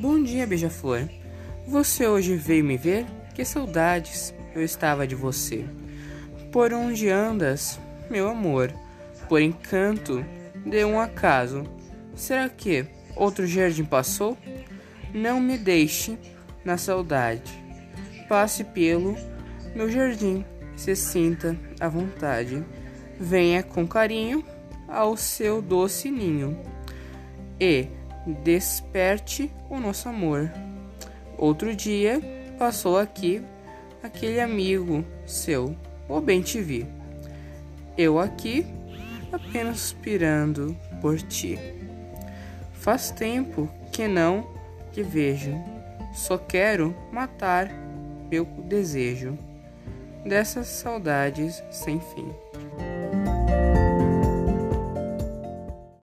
Bom dia, beija-flor. Você hoje veio me ver? Que saudades eu estava de você. Por onde andas, meu amor? Por encanto de um acaso. Será que outro jardim passou? Não me deixe na saudade. Passe pelo meu jardim, se sinta à vontade. Venha com carinho ao seu doce ninho e desperte o nosso amor. Outro dia passou aqui aquele amigo seu, ou bem te vi. Eu aqui apenas suspirando por ti. Faz tempo que não te vejo, só quero matar meu desejo dessas saudades sem fim.